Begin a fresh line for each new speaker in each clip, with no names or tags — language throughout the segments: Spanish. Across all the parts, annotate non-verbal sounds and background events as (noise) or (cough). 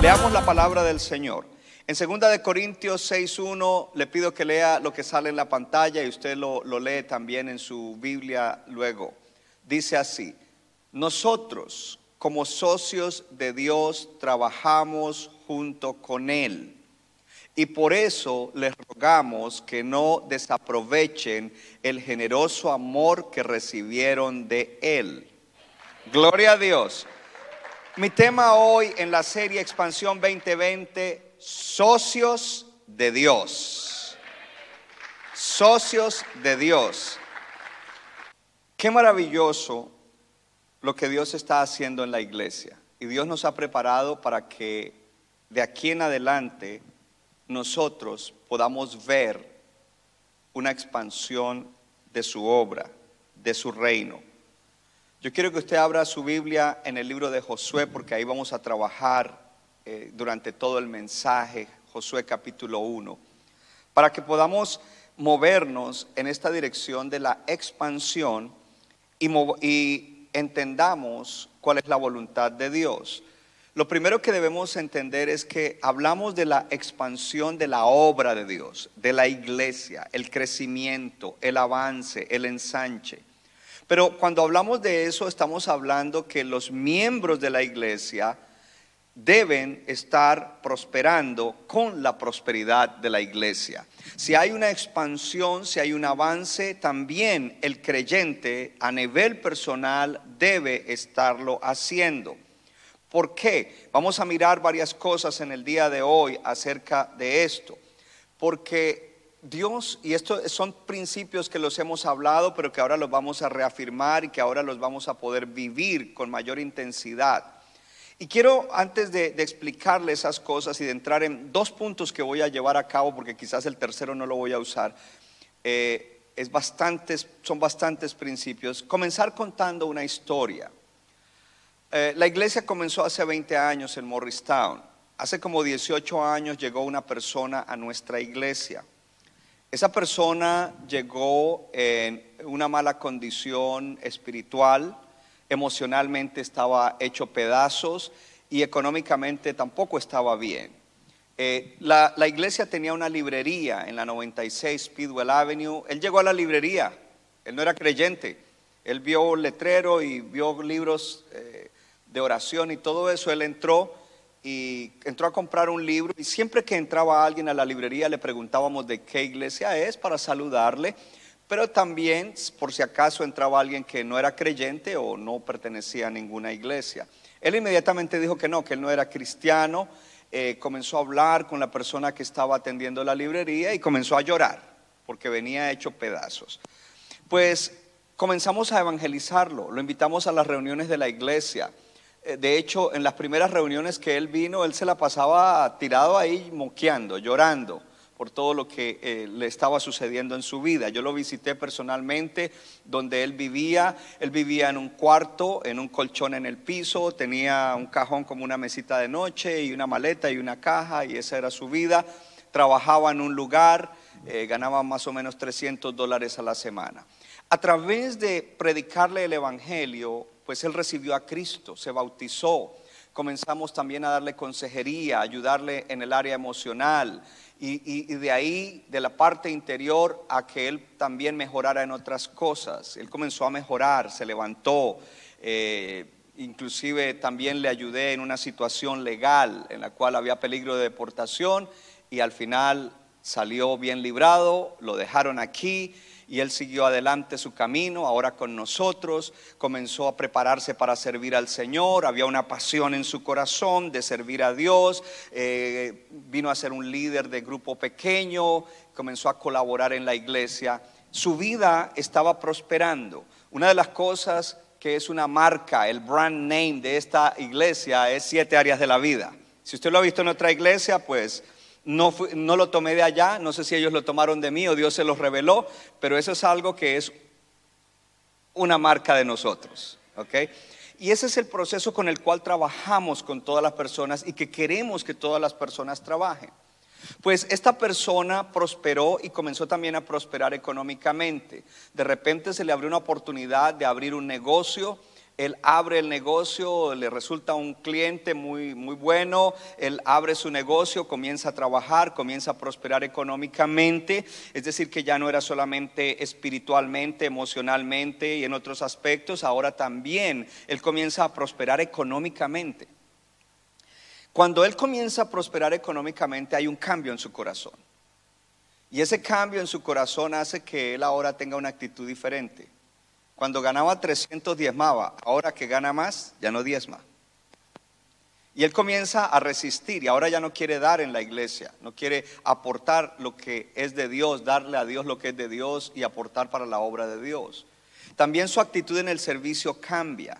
Leamos la palabra del Señor. En 2 de Corintios 6.1 le pido que lea lo que sale en la pantalla y usted lo lee también en su Biblia luego. Dice así, nosotros como socios de Dios trabajamos junto con Él. Y por eso les rogamos que no desaprovechen el generoso amor que recibieron de Él. Gloria a Dios. Mi tema hoy en la serie Expansión 2020, socios de Dios. Socios de Dios. Qué maravilloso lo que Dios está haciendo en la iglesia. Y Dios nos ha preparado para que de aquí en adelante nosotros podamos ver una expansión de su obra, de su reino. Yo quiero que usted abra su Biblia en el libro de Josué porque ahí vamos a trabajar eh, durante todo el mensaje, Josué capítulo 1, para que podamos movernos en esta dirección de la expansión y, entendamos cuál es la voluntad de Dios. Lo primero que debemos entender es que hablamos de la expansión de la obra de Dios, de la iglesia, el crecimiento, el avance, el ensanche. Pero cuando hablamos de eso estamos hablando que los miembros de la iglesia deben estar prosperando con la prosperidad de la iglesia. Si hay una expansión, si hay un avance, también el creyente a nivel personal debe estarlo haciendo. ¿Por qué? Vamos a mirar varias cosas en el día de hoy acerca de esto. Porque Dios, y estos son principios que los hemos hablado, pero que ahora los vamos a reafirmar y que ahora los vamos a poder vivir con mayor intensidad. Y quiero, antes de, de explicarle esas cosas y de entrar en dos puntos que voy a llevar a cabo, porque quizás el tercero no lo voy a usar, eh, es bastantes, son bastantes principios, comenzar contando una historia. Eh, la iglesia comenzó hace 20 años en Morristown. Hace como 18 años llegó una persona a nuestra iglesia. Esa persona llegó en una mala condición espiritual, emocionalmente estaba hecho pedazos y económicamente tampoco estaba bien. Eh, la, iglesia tenía una librería en la 96 Speedwell Avenue. Él llegó a la librería, él no era creyente. Él vio letrero y vio libros eh, de oración y todo eso. Él entró y entró a comprar un libro y siempre que entraba alguien a la librería le preguntábamos de qué iglesia es para saludarle, pero también por si acaso entraba alguien que no era creyente o no pertenecía a ninguna iglesia. Él inmediatamente dijo que no, que él no era cristiano, eh, comenzó a hablar con la persona que estaba atendiendo la librería y comenzó a llorar porque venía hecho pedazos. Pues comenzamos a evangelizarlo, lo invitamos a las reuniones de la iglesia. Eh, De hecho, en las primeras reuniones que él vino, él se la pasaba tirado ahí moqueando, llorando por todo lo que eh, le estaba sucediendo en su vida. Yo lo visité personalmente donde él vivía. Él vivía en un cuarto, en un colchón en el piso, tenía un cajón como una mesita de noche y una maleta y una caja y esa era su vida. Trabajaba en un lugar, eh, ganaba más o menos 300 dólares a la semana. A través de predicarle el Evangelio, pues él recibió a Cristo, se bautizó. Comenzamos también a darle consejería, ayudarle en el área emocional y, y- de ahí, de la parte interior, a que él también mejorara en otras cosas. Él comenzó a mejorar, se levantó, eh, inclusive también le ayudé en una situación legal en la cual había peligro de deportación y al final salió bien librado, lo dejaron aquí y él siguió adelante su camino, ahora con nosotros, comenzó a prepararse para servir al Señor, había una pasión en su corazón de servir a Dios, eh, vino a ser un líder de grupo pequeño, comenzó a colaborar en la iglesia su vida estaba prosperando. Una de las cosas que es una marca, el brand name de esta iglesia es siete áreas de la vida. Si usted lo ha visto en otra iglesia, pues no, no lo tomé de allá, no sé si ellos lo tomaron de mí o Dios se los reveló, pero eso es algo que es una marca de nosotros. Y ese es el proceso con el cual trabajamos con todas las personas y que queremos que todas las personas trabajen. Pues esta persona prosperó y comenzó también a prosperar económicamente. De repente se le abrió una oportunidad de abrir un negocio. Él abre el negocio, le resulta un cliente muy, muy bueno, él abre su negocio, comienza a trabajar, comienza a prosperar económicamente, es decir, que ya no era solamente espiritualmente, emocionalmente y en otros aspectos, ahora también él comienza a prosperar económicamente. Cuando él comienza a prosperar económicamente hay un cambio en su corazón. Y ese cambio en su corazón hace que él ahora tenga una actitud diferente. Cuando ganaba 300 diezmaba, ahora que gana más, ya no diezma. Y él comienza a resistir y ahora ya no quiere dar en la iglesia, no quiere aportar lo que es de Dios, darle a Dios lo que es de Dios y aportar para la obra de Dios. También su actitud en el servicio cambia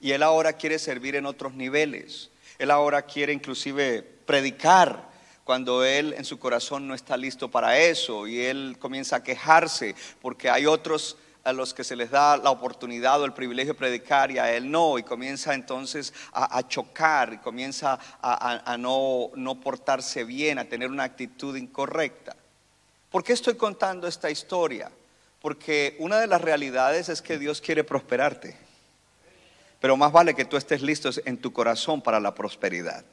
y él ahora quiere servir en otros niveles. Él ahora quiere inclusive predicar cuando él en su corazón no está listo para eso y él comienza a quejarse porque hay otros a los que se les da la oportunidad o el privilegio de predicar y a él no, y comienza entonces a, chocar y comienza a, no, no portarse bien, a tener una actitud incorrecta. ¿Por qué estoy contando esta historia? Porque una de las realidades es que Dios quiere prosperarte. Pero más vale que tú estés listo en tu corazón para la prosperidad.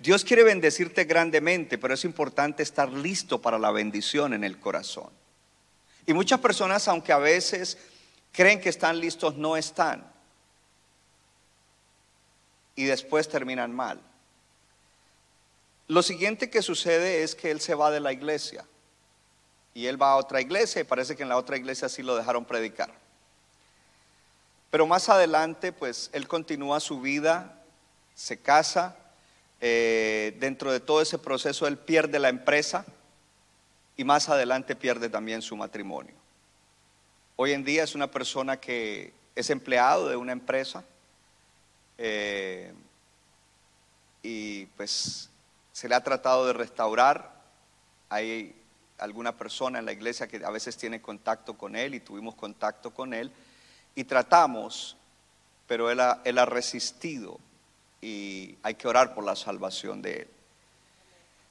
Dios quiere bendecirte grandemente, pero es importante estar listo para la bendición en el corazón. Y muchas personas, aunque a veces creen que están listos, no están. Y después terminan mal. Lo siguiente que sucede es que él se va de la iglesia. Y él va a otra iglesia y parece que en la otra iglesia sí lo dejaron predicar. Pero más adelante, pues él continúa su vida, se casa, eh, dentro de todo ese proceso él pierde la empresa y más adelante pierde también su matrimonio. Hoy en día es una persona que es empleado de una empresa eh, y pues se le ha tratado de restaurar. Hay alguna persona en la iglesia que a veces tiene contacto con él y tuvimos contacto con él y tratamos, pero él ha, él ha resistido y hay que orar por la salvación de él.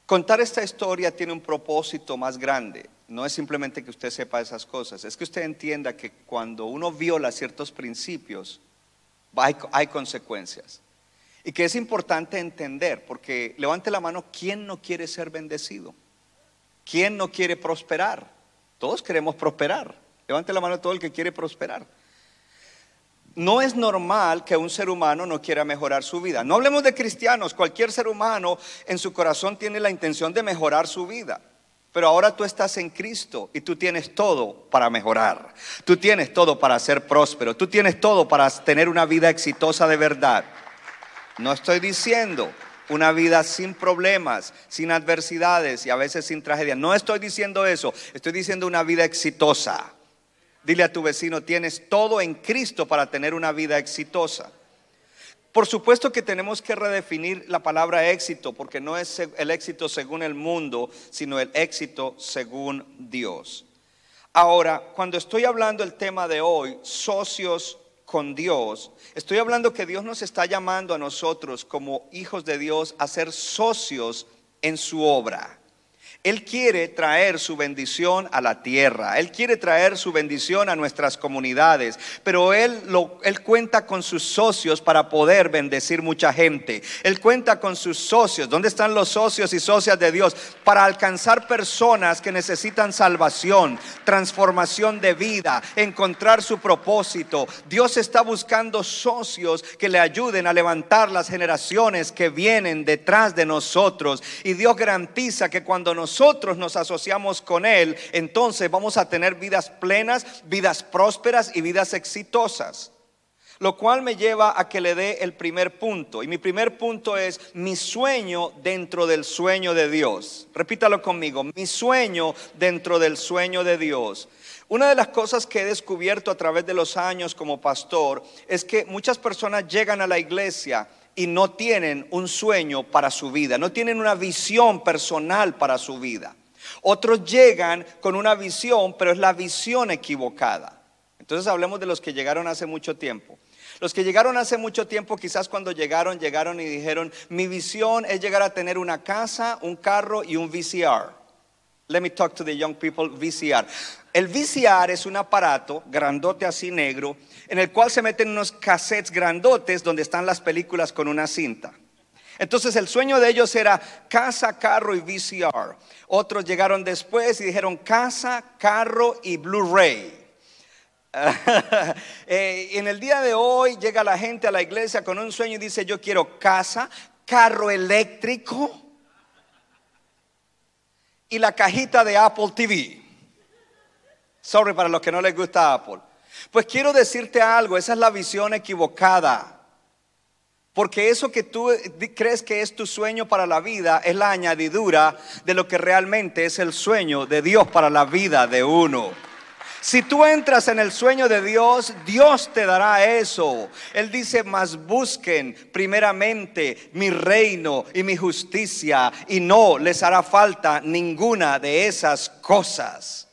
Contar esta historia tiene un propósito más grande. No es simplemente que usted sepa esas cosas, es que usted entienda que cuando uno viola ciertos principios, hay, consecuencias. Y que es importante entender, porque levante la mano, ¿quién no quiere ser bendecido? ¿Quién no quiere prosperar? Todos queremos prosperar. Levante la mano todo el que quiere prosperar no es normal que un ser humano no quiera mejorar su vida. No hablemos de cristianos, cualquier ser humano en su corazón tiene la intención de mejorar su vida. Pero ahora tú estás en Cristo y tú tienes todo para mejorar. Tú tienes todo para ser próspero. Tú tienes todo para tener una vida exitosa de verdad. No estoy diciendo una vida sin problemas, sin adversidades y a veces sin tragedias. No estoy diciendo eso. Estoy diciendo una vida exitosa. Dile a tu vecino, tienes todo en Cristo para tener una vida exitosa. Por supuesto que tenemos que redefinir la palabra éxito, porque no es el éxito según el mundo, sino el éxito según Dios. Ahora, cuando estoy hablando el tema de hoy, socios con Dios, estoy hablando que Dios nos está llamando a nosotros como hijos de Dios a ser socios en su obra. Él quiere traer su bendición a la tierra, Él quiere traer su bendición a nuestras comunidades, pero Él, lo, él cuenta con sus socios para poder bendecir mucha gente. Él cuenta con sus socios. ¿Dónde están los socios y socias de Dios? Para alcanzar personas que necesitan salvación, transformación de vida, encontrar su propósito. Dios está buscando socios que le ayuden a levantar las generaciones que vienen detrás de nosotros. Y Dios garantiza que cuando nos nosotros nos asociamos con Él, entonces vamos a tener vidas plenas, vidas prósperas y vidas exitosas. Lo cual me lleva a que le dé el primer punto. Y mi primer punto es mi sueño dentro del sueño de Dios. Repítalo conmigo, mi sueño dentro del sueño de Dios. Una de las cosas que he descubierto a través de los años como pastor es que muchas personas llegan a la iglesia y no tienen un sueño para su vida, no tienen una visión personal para su vida. Otros llegan con una visión, pero es la visión equivocada. Entonces hablemos de los que llegaron hace mucho tiempo. Los que llegaron hace mucho tiempo, quizás cuando llegaron, llegaron y dijeron, mi visión es llegar a tener una casa, un carro y un VCR. Let me talk to the young people, VCR. El VCR es un aparato grandote así negro en el cual se meten unos cassettes grandotes donde están las películas con una cinta. Entonces el sueño de ellos era casa, carro y VCR. Otros llegaron después y dijeron casa, carro y Blu-ray. (laughs) Eh, en el día de hoy llega la gente a la iglesia con un sueño y dice yo quiero casa, carro eléctrico y la cajita de Apple TV. Sorry para los que no les gusta Apple. Pues quiero decirte algo, esa es la visión equivocada. Porque eso que tú crees que es tu sueño para la vida es la añadidura de lo que realmente es el sueño de Dios para la vida de uno. Si tú entras en el sueño de Dios, Dios te dará eso. Él dice, mas busquen primeramente mi reino y mi justicia y no les hará falta ninguna de esas cosas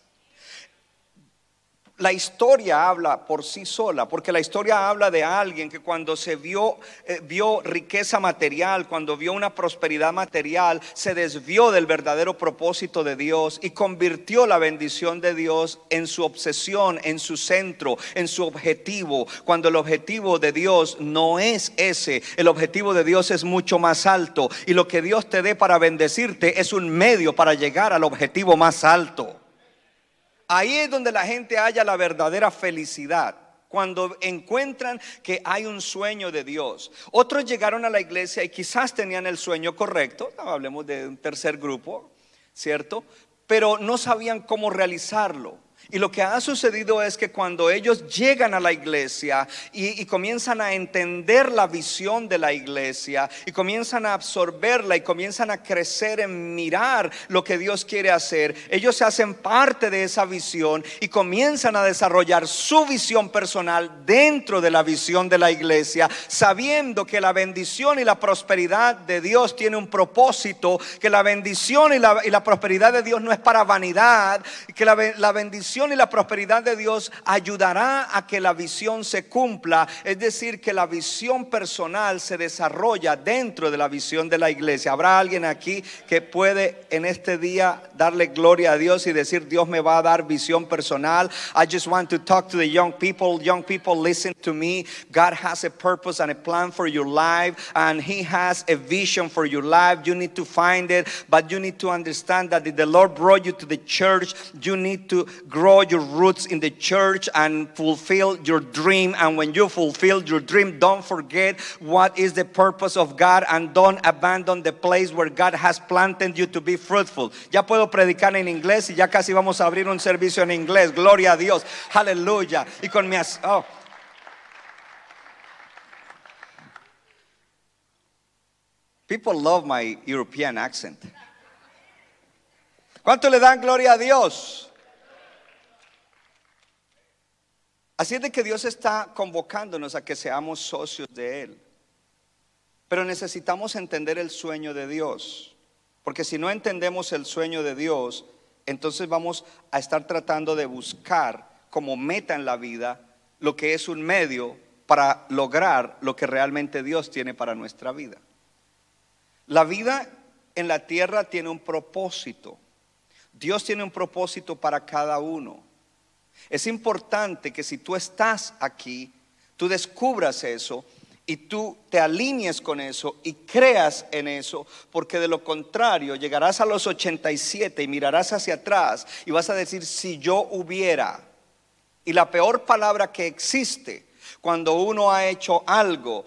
la historia habla por sí sola, porque la historia habla de alguien que cuando se vio, eh, vio riqueza material, cuando vio una prosperidad material, se desvió del verdadero propósito de Dios y convirtió la bendición de Dios en su obsesión, en su centro, en su objetivo, cuando el objetivo de Dios no es ese, el objetivo de Dios es mucho más alto y lo que Dios te dé para bendecirte es un medio para llegar al objetivo más alto. Ahí es donde la gente halla la verdadera felicidad. Cuando encuentran que hay un sueño de Dios. Otros llegaron a la iglesia y quizás tenían el sueño correcto. hablemos de un tercer grupo, ¿cierto? Pero no sabían cómo realizarlo. Y lo que ha sucedido es que cuando ellos llegan a la iglesia y, comienzan a entender la visión de la iglesia y comienzan a absorberla y comienzan a crecer en mirar lo que Dios quiere hacer, ellos se hacen parte de esa visión y comienzan a desarrollar su visión personal dentro de la visión de la iglesia, sabiendo que la bendición y la prosperidad de Dios tiene un propósito, que la bendición y la, prosperidad de Dios no es para vanidad, que la, la bendición y la prosperidad de Dios ayudará a que la visión se cumpla, es decir, que la visión personal se desarrolla dentro de la visión de la iglesia. ¿Habrá alguien aquí que puede en este día darle gloria a Dios y decir, Dios me va a dar visión personal? I just want to talk to the young people. Young people, listen to me. God has a purpose and a plan for your life, and He has a vision for your life. You need to find it, but you need to understand that if the Lord brought you to the church, you need to grow grow your roots in the church and fulfill your dream. And when you fulfill your dream, don't forget what is the purpose of God and don't abandon the place where God has planted you to be fruitful. Ya puedo predicar en inglés y ya casi vamos a abrir un servicio en inglés. Gloria a Dios. Aleluya. Y con mi... Oh. People love my European accent. ¿Cuánto le dan gloria a Dios? Así es de que Dios está convocándonos a que seamos socios de Él. Pero necesitamos entender el sueño de Dios. Porque si no entendemos el sueño de Dios, entonces vamos a estar tratando de buscar como meta en la vida lo que es un medio para lograr lo que realmente Dios tiene para nuestra vida. La vida en la tierra tiene un propósito. Dios tiene un propósito para cada uno. Es importante que si tú estás aquí, tú descubras eso y tú te alinees con eso y creas en eso, porque de lo contrario llegarás a los 87 y mirarás hacia atrás y vas a decir, si yo hubiera, y la peor palabra que existe cuando uno ha hecho algo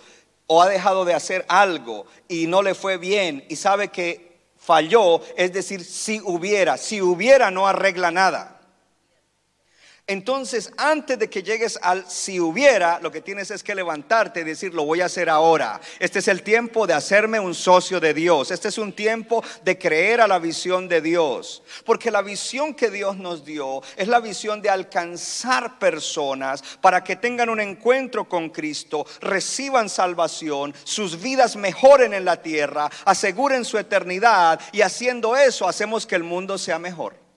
o ha dejado de hacer algo y no le fue bien y sabe que falló, es decir, si hubiera, si hubiera no arregla nada. Entonces, antes de que llegues al si hubiera, lo que tienes es que levantarte y decir, lo voy a hacer ahora. Este es el tiempo de hacerme un socio de Dios. Este es un tiempo de creer a la visión de Dios. Porque la visión que Dios nos dio es la visión de alcanzar personas para que tengan un encuentro con Cristo, reciban salvación, sus vidas mejoren en la tierra, aseguren su eternidad y haciendo eso hacemos que el mundo sea mejor.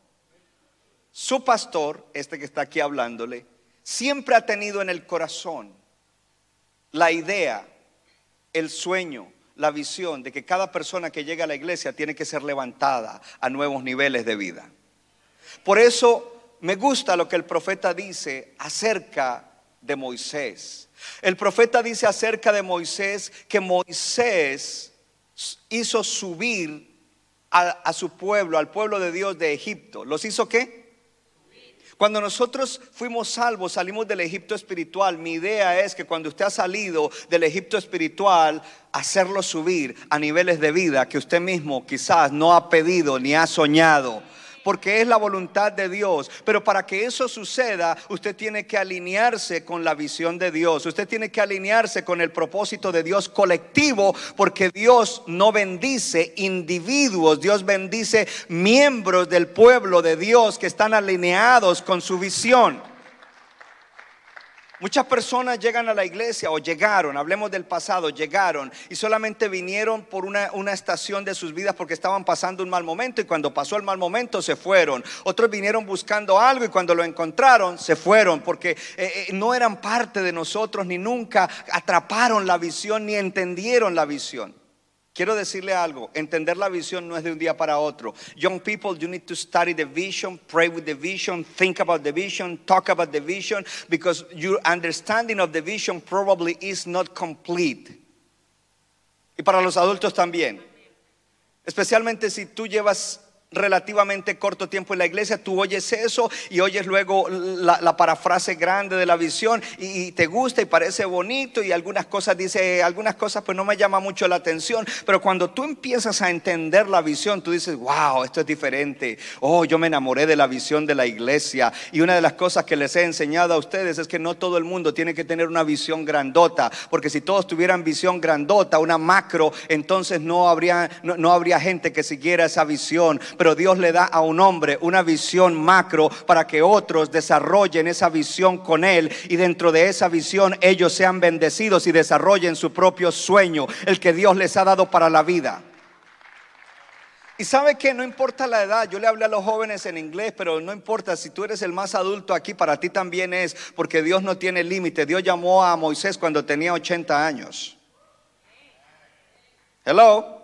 Su pastor, este que está aquí hablándole, siempre ha tenido en el corazón la idea, el sueño, la visión de que cada persona que llega a la iglesia tiene que ser levantada a nuevos niveles de vida. Por eso me gusta lo que el profeta dice acerca de Moisés. El profeta dice acerca de Moisés que Moisés hizo subir a, su pueblo, al pueblo de Dios de Egipto. ¿Los hizo qué? Cuando nosotros fuimos salvos, salimos del Egipto espiritual, mi idea es que cuando usted ha salido del Egipto espiritual, hacerlo subir a niveles de vida que usted mismo quizás no ha pedido ni ha soñado porque es la voluntad de Dios. Pero para que eso suceda, usted tiene que alinearse con la visión de Dios. Usted tiene que alinearse con el propósito de Dios colectivo, porque Dios no bendice individuos, Dios bendice miembros del pueblo de Dios que están alineados con su visión. Muchas personas llegan a la iglesia o llegaron, hablemos del pasado, llegaron y solamente vinieron por una, estación de sus vidas porque estaban pasando un mal momento y cuando pasó el mal momento se fueron. Otros vinieron buscando algo y cuando lo encontraron se fueron porque eh, eh, no eran parte de nosotros ni nunca atraparon la visión ni entendieron la visión. Quiero decirle algo, entender la visión no es de un día para otro. Young people, you need to study the vision, pray with the vision, think about the vision, talk about the vision, because your understanding of the vision probably is not complete. Y para los adultos también. Especialmente si tú llevas relativamente corto tiempo en la iglesia, tú oyes eso y oyes luego la, parafrase grande de la visión y, te gusta y parece bonito y algunas cosas dice, algunas cosas pues no me llama mucho la atención, pero cuando tú empiezas a entender la visión, tú dices, wow, esto es diferente. Oh, yo me enamoré de la visión de la iglesia y una de las cosas que les he enseñado a ustedes es que no todo el mundo tiene que tener una visión grandota, porque si todos tuvieran visión grandota, una macro, entonces no habría, no, no habría gente que siguiera esa visión pero Dios le da a un hombre una visión macro para que otros desarrollen esa visión con él y dentro de esa visión ellos sean bendecidos y desarrollen su propio sueño, el que Dios les ha dado para la vida. Y sabe que no importa la edad, yo le hablé a los jóvenes en inglés, pero no importa si tú eres el más adulto aquí, para ti también es, porque Dios no tiene límite. Dios llamó a Moisés cuando tenía 80 años. Hello.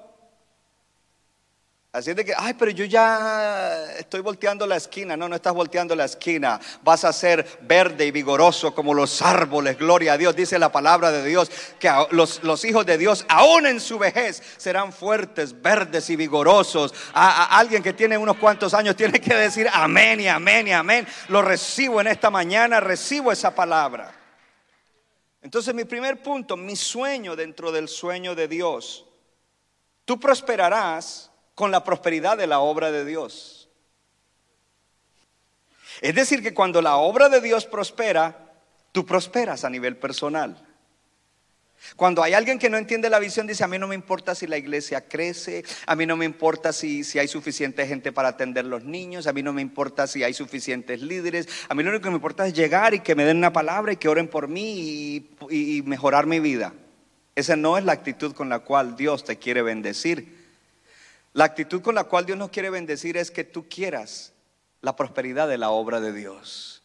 Así de que, ay, pero yo ya estoy volteando la esquina. No, no estás volteando la esquina. Vas a ser verde y vigoroso como los árboles. Gloria a Dios. Dice la palabra de Dios que los, hijos de Dios, aún en su vejez, serán fuertes, verdes y vigorosos. A, alguien que tiene unos cuantos años tiene que decir amén y amén y amén. Lo recibo en esta mañana, recibo esa palabra. Entonces mi primer punto, mi sueño dentro del sueño de Dios. Tú prosperarás con la prosperidad de la obra de Dios. Es decir, que cuando la obra de Dios prospera, tú prosperas a nivel personal. Cuando hay alguien que no entiende la visión, dice, a mí no me importa si la iglesia crece, a mí no me importa si, si hay suficiente gente para atender los niños, a mí no me importa si hay suficientes líderes, a mí lo único que me importa es llegar y que me den una palabra y que oren por mí y mejorar mi vida. Esa no es la actitud con la cual Dios te quiere bendecir. La actitud con la cual Dios nos quiere bendecir es que tú quieras la prosperidad de la obra de Dios.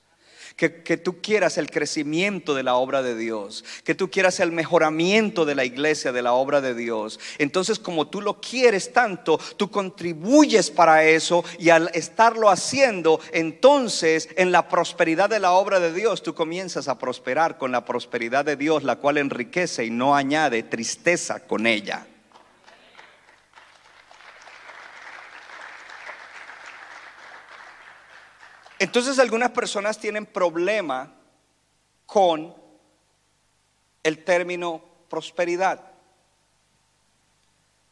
Que, que, tú quieras el crecimiento de la obra de Dios, que tú quieras el mejoramiento de la iglesia, de la obra de Dios. Entonces, como tú lo quieres tanto, tú contribuyes para eso y al estarlo haciendo, entonces en la prosperidad de la obra de Dios, tú comienzas a prosperar con la prosperidad de Dios, la cual enriquece y no añade tristeza con ella. Entonces algunas personas tienen problema con el término prosperidad.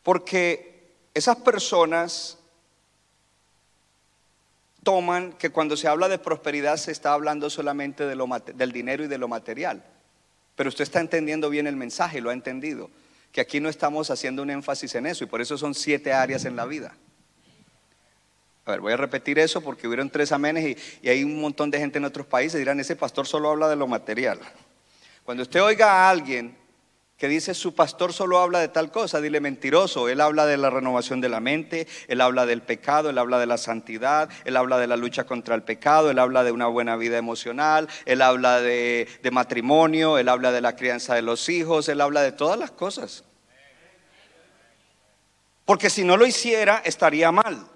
Porque esas personas toman que cuando se habla de prosperidad se está hablando solamente de lo del dinero y de lo material. Pero usted está entendiendo bien el mensaje, lo ha entendido. Que aquí no estamos haciendo un énfasis en eso y por eso son siete áreas en la vida. A ver, voy a repetir eso porque hubieron tres amenes y, hay un montón de gente en otros países dirán, ese pastor solo habla de lo material. Cuando usted oiga a alguien que dice su pastor solo habla de tal cosa, dile mentiroso. Él habla de la renovación de la mente, él habla del pecado, él habla de la santidad, él habla de la lucha contra el pecado, él habla de una buena vida emocional, él habla de, de matrimonio, él habla de la crianza de los hijos, él habla de todas las cosas. Porque si no lo hiciera, estaría mal.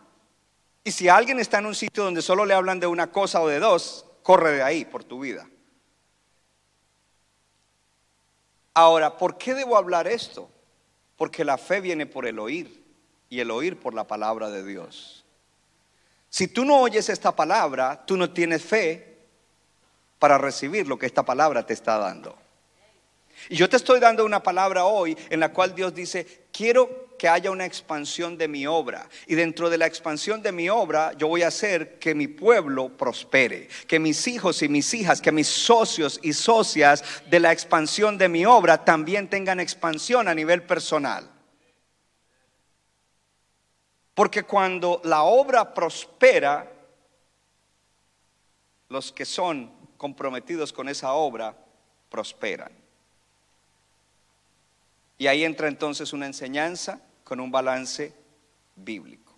Y si alguien está en un sitio donde solo le hablan de una cosa o de dos, corre de ahí por tu vida. Ahora, ¿por qué debo hablar esto? Porque la fe viene por el oír y el oír por la palabra de Dios. Si tú no oyes esta palabra, tú no tienes fe para recibir lo que esta palabra te está dando. Y yo te estoy dando una palabra hoy en la cual Dios dice, quiero que haya una expansión de mi obra. Y dentro de la expansión de mi obra, yo voy a hacer que mi pueblo prospere, que mis hijos y mis hijas, que mis socios y socias de la expansión de mi obra también tengan expansión a nivel personal. Porque cuando la obra prospera, los que son comprometidos con esa obra prosperan. Y ahí entra entonces una enseñanza con un balance bíblico.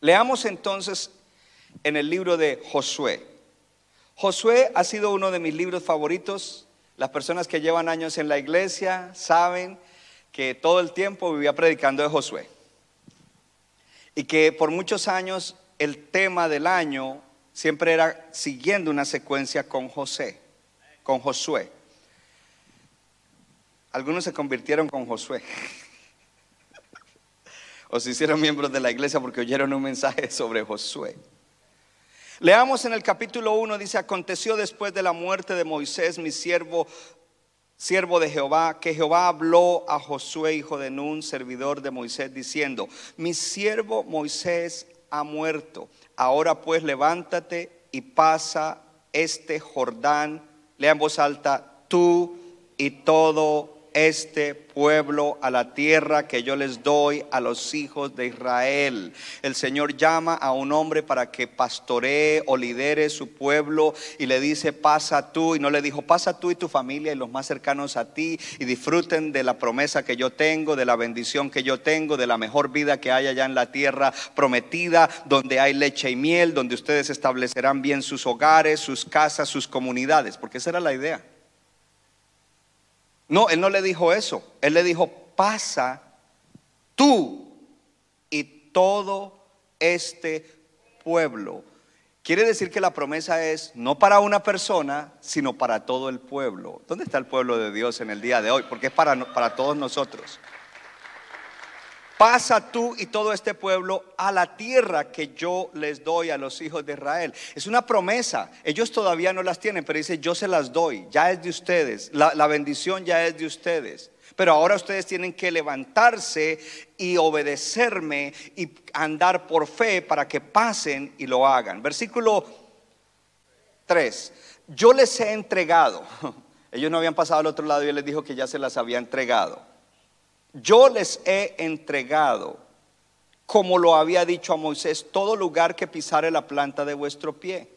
Leamos entonces en el libro de Josué. Josué ha sido uno de mis libros favoritos. Las personas que llevan años en la iglesia saben que todo el tiempo vivía predicando de Josué. Y que por muchos años el tema del año siempre era siguiendo una secuencia con José, con Josué. Algunos se convirtieron con Josué. (laughs) O se hicieron miembros de la iglesia porque oyeron un mensaje sobre Josué. Leamos en el capítulo 1, dice, aconteció después de la muerte de Moisés, mi siervo, siervo de Jehová, que Jehová habló a Josué, hijo de Nun, servidor de Moisés, diciendo, mi siervo Moisés ha muerto. Ahora pues levántate y pasa este Jordán, lea en voz alta, tú y todo este pueblo a la tierra que yo les doy a los hijos de Israel. El Señor llama a un hombre para que pastoree o lidere su pueblo y le dice, pasa tú, y no le dijo, pasa tú y tu familia y los más cercanos a ti y disfruten de la promesa que yo tengo, de la bendición que yo tengo, de la mejor vida que hay allá en la tierra prometida, donde hay leche y miel, donde ustedes establecerán bien sus hogares, sus casas, sus comunidades, porque esa era la idea. No, él no le dijo eso. Él le dijo, pasa tú y todo este pueblo. Quiere decir que la promesa es no para una persona, sino para todo el pueblo. ¿Dónde está el pueblo de Dios en el día de hoy? Porque es para, para todos nosotros. Pasa tú y todo este pueblo a la tierra que yo les doy a los hijos de Israel. Es una promesa. Ellos todavía no las tienen, pero dice, yo se las doy. Ya es de ustedes. La, bendición ya es de ustedes. Pero ahora ustedes tienen que levantarse y obedecerme y andar por fe para que pasen y lo hagan. Versículo 3. Yo les he entregado. (laughs) Ellos no habían pasado al otro lado y él les dijo que ya se las había entregado. Yo les he entregado, como lo había dicho a Moisés, todo lugar que pisare la planta de vuestro pie,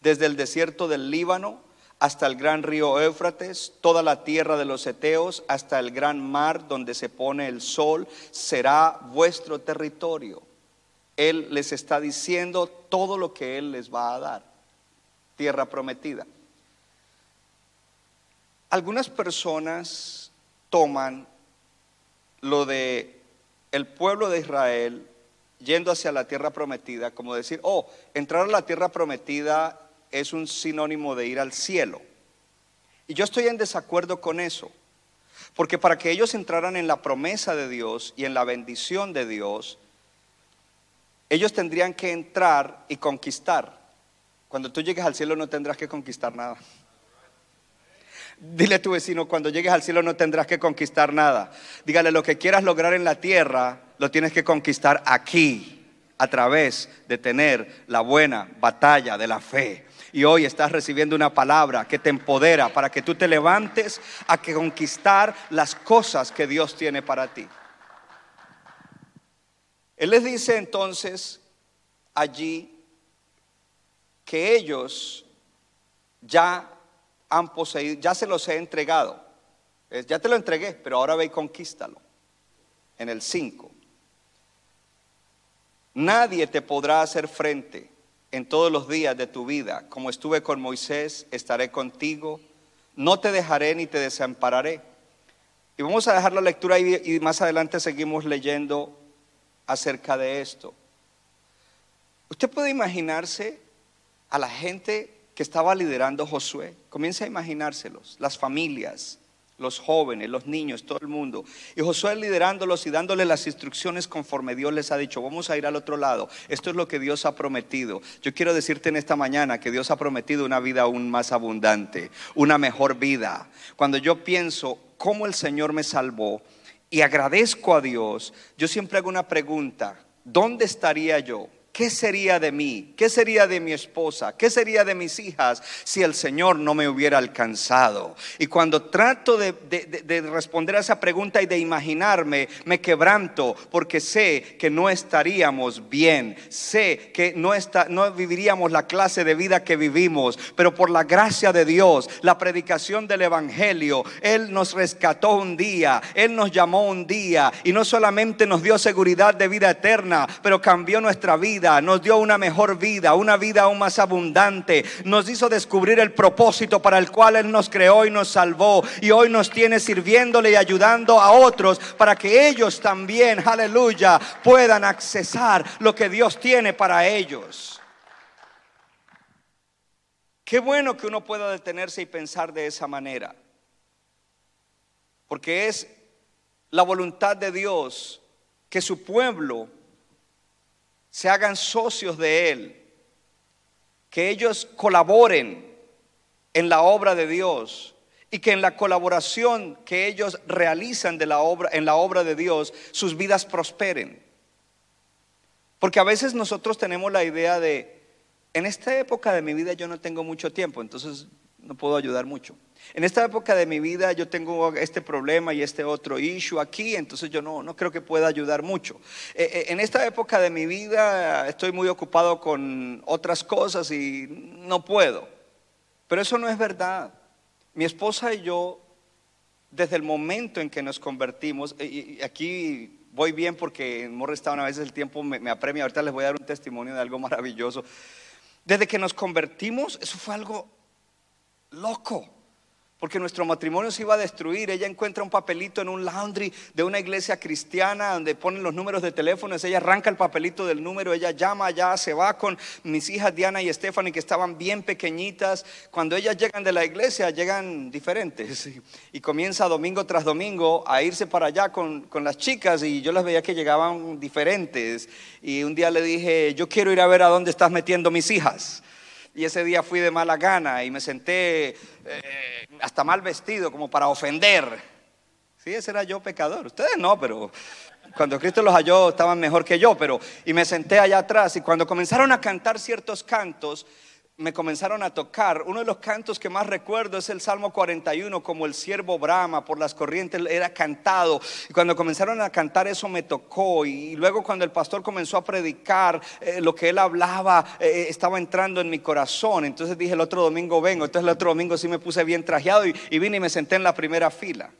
desde el desierto del Líbano hasta el gran río Éufrates, toda la tierra de los Eteos, hasta el gran mar donde se pone el sol, será vuestro territorio. Él les está diciendo todo lo que Él les va a dar, tierra prometida. Algunas personas toman lo de el pueblo de Israel yendo hacia la tierra prometida, como decir, oh, entrar a la tierra prometida es un sinónimo de ir al cielo. Y yo estoy en desacuerdo con eso, porque para que ellos entraran en la promesa de Dios y en la bendición de Dios, ellos tendrían que entrar y conquistar. Cuando tú llegues al cielo no tendrás que conquistar nada. Dile a tu vecino, cuando llegues al cielo no tendrás que conquistar nada. Dígale, lo que quieras lograr en la tierra, lo tienes que conquistar aquí. a través de tener la buena batalla de la fe. Y hoy estás recibiendo una palabra que te empodera para que tú te levantes a que conquistar las cosas que Dios tiene para ti. Él les dice entonces allí que ellos ya han poseído, ya se los he entregado. Ya te lo entregué, pero ahora ve y conquístalo. En el 5. Nadie te podrá hacer frente en todos los días de tu vida. Como estuve con Moisés, estaré contigo. No te dejaré ni te desampararé. Y vamos a dejar la lectura y, más adelante seguimos leyendo acerca de esto. Usted puede imaginarse a la gente que estaba liderando Josué. Comienza a imaginárselos, las familias, los jóvenes, los niños, todo el mundo. Y Josué liderándolos y dándole las instrucciones conforme Dios les ha dicho, vamos a ir al otro lado. Esto es lo que Dios ha prometido. Yo quiero decirte en esta mañana que Dios ha prometido una vida aún más abundante, una mejor vida. Cuando yo pienso cómo el Señor me salvó y agradezco a Dios, yo siempre hago una pregunta, ¿dónde estaría yo? ¿Qué sería de mí? ¿Qué sería de mi esposa? ¿Qué sería de mis hijas si el Señor no me hubiera alcanzado? Y cuando trato de, responder a esa pregunta y de imaginarme, me quebranto porque sé que no estaríamos bien, sé que no, no viviríamos la clase de vida que vivimos, pero por la gracia de Dios, la predicación del Evangelio, Él nos rescató un día, Él nos llamó un día y no solamente nos dio seguridad de vida eterna, pero cambió nuestra nos dio una mejor vida, una vida aún más abundante, nos hizo descubrir el propósito para el cual Él nos creó y nos salvó y hoy nos tiene sirviéndole y ayudando a otros para que ellos también, aleluya, puedan accesar lo que Dios tiene para ellos. Qué bueno que uno pueda detenerse y pensar de esa manera, porque es la voluntad de Dios que su pueblo se hagan socios de Él, que ellos colaboren en la obra de Dios y que en la colaboración que ellos realizan de la obra, en la obra de Dios, sus vidas prosperen. Porque a veces nosotros tenemos la idea de, en esta época de mi vida yo no tengo mucho tiempo, entonces no puedo ayudar mucho. En esta época de mi vida yo tengo este problema y este otro issue aquí, entonces yo no, no creo que pueda ayudar mucho. Eh, eh, en esta época de mi vida estoy muy ocupado con otras cosas y no puedo. Pero eso no es verdad. Mi esposa y yo, desde el momento en que nos convertimos, y aquí voy bien porque en Morristown a veces el tiempo me, me apremia, ahorita les voy a dar un testimonio de algo maravilloso. Desde que nos convertimos, eso fue algo loco porque nuestro matrimonio se iba a destruir. Ella encuentra un papelito en un laundry de una iglesia cristiana donde ponen los números de teléfonos. Ella arranca el papelito del número, ella llama allá, se va con mis hijas Diana y Stephanie que estaban bien pequeñitas. Cuando ellas llegan de la iglesia, llegan diferentes. Y comienza domingo tras domingo a irse para allá con, con las chicas y yo las veía que llegaban diferentes. Y un día le dije, yo quiero ir a ver a dónde estás metiendo mis hijas. Y ese día fui de mala gana y me senté eh, hasta mal vestido como para ofender. Sí, ese era yo pecador. Ustedes no, pero cuando Cristo los halló estaban mejor que yo, pero y me senté allá atrás y cuando comenzaron a cantar ciertos cantos, me comenzaron a tocar. Uno de los cantos que más recuerdo es el Salmo 41, como el siervo brama por las corrientes era cantado. Y cuando comenzaron a cantar eso me tocó. Y luego cuando el pastor comenzó a predicar, eh, lo que él hablaba eh, estaba entrando en mi corazón. Entonces dije el otro domingo vengo. Entonces el otro domingo sí me puse bien trajeado y vine y me senté en la primera fila.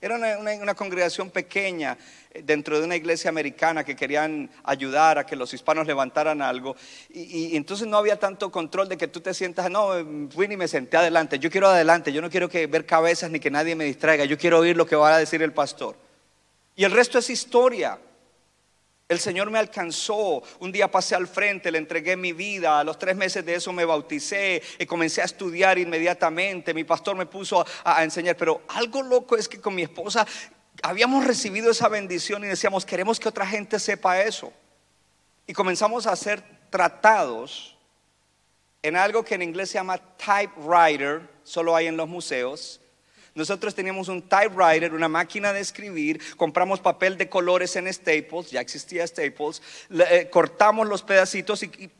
Era una, congregación pequeña eh, dentro de una iglesia americana que querían ayudar a que los hispanos levantaran algo. Y, entonces no había tanto control de que tú te sientas, no, fui ni me senté adelante. Yo quiero adelante, yo no quiero que ver cabezas ni que nadie me distraiga. Yo quiero oír lo que va a decir el pastor. Y el resto es historia. El Señor me alcanzó, un día pasé al frente, le entregué mi vida, a los tres meses de eso me bauticé y comencé a estudiar inmediatamente, mi pastor me puso a, enseñar, pero algo loco es que con mi esposa habíamos recibido esa bendición y decíamos, queremos que otra gente sepa eso. Y comenzamos a hacer tratados en algo que en inglés se llama typewriter, solo hay en los museos, nosotros teníamos un typewriter, una máquina de escribir, compramos papel de colores en Staples, ya existía Staples, le- eh, cortamos los pedacitos y, y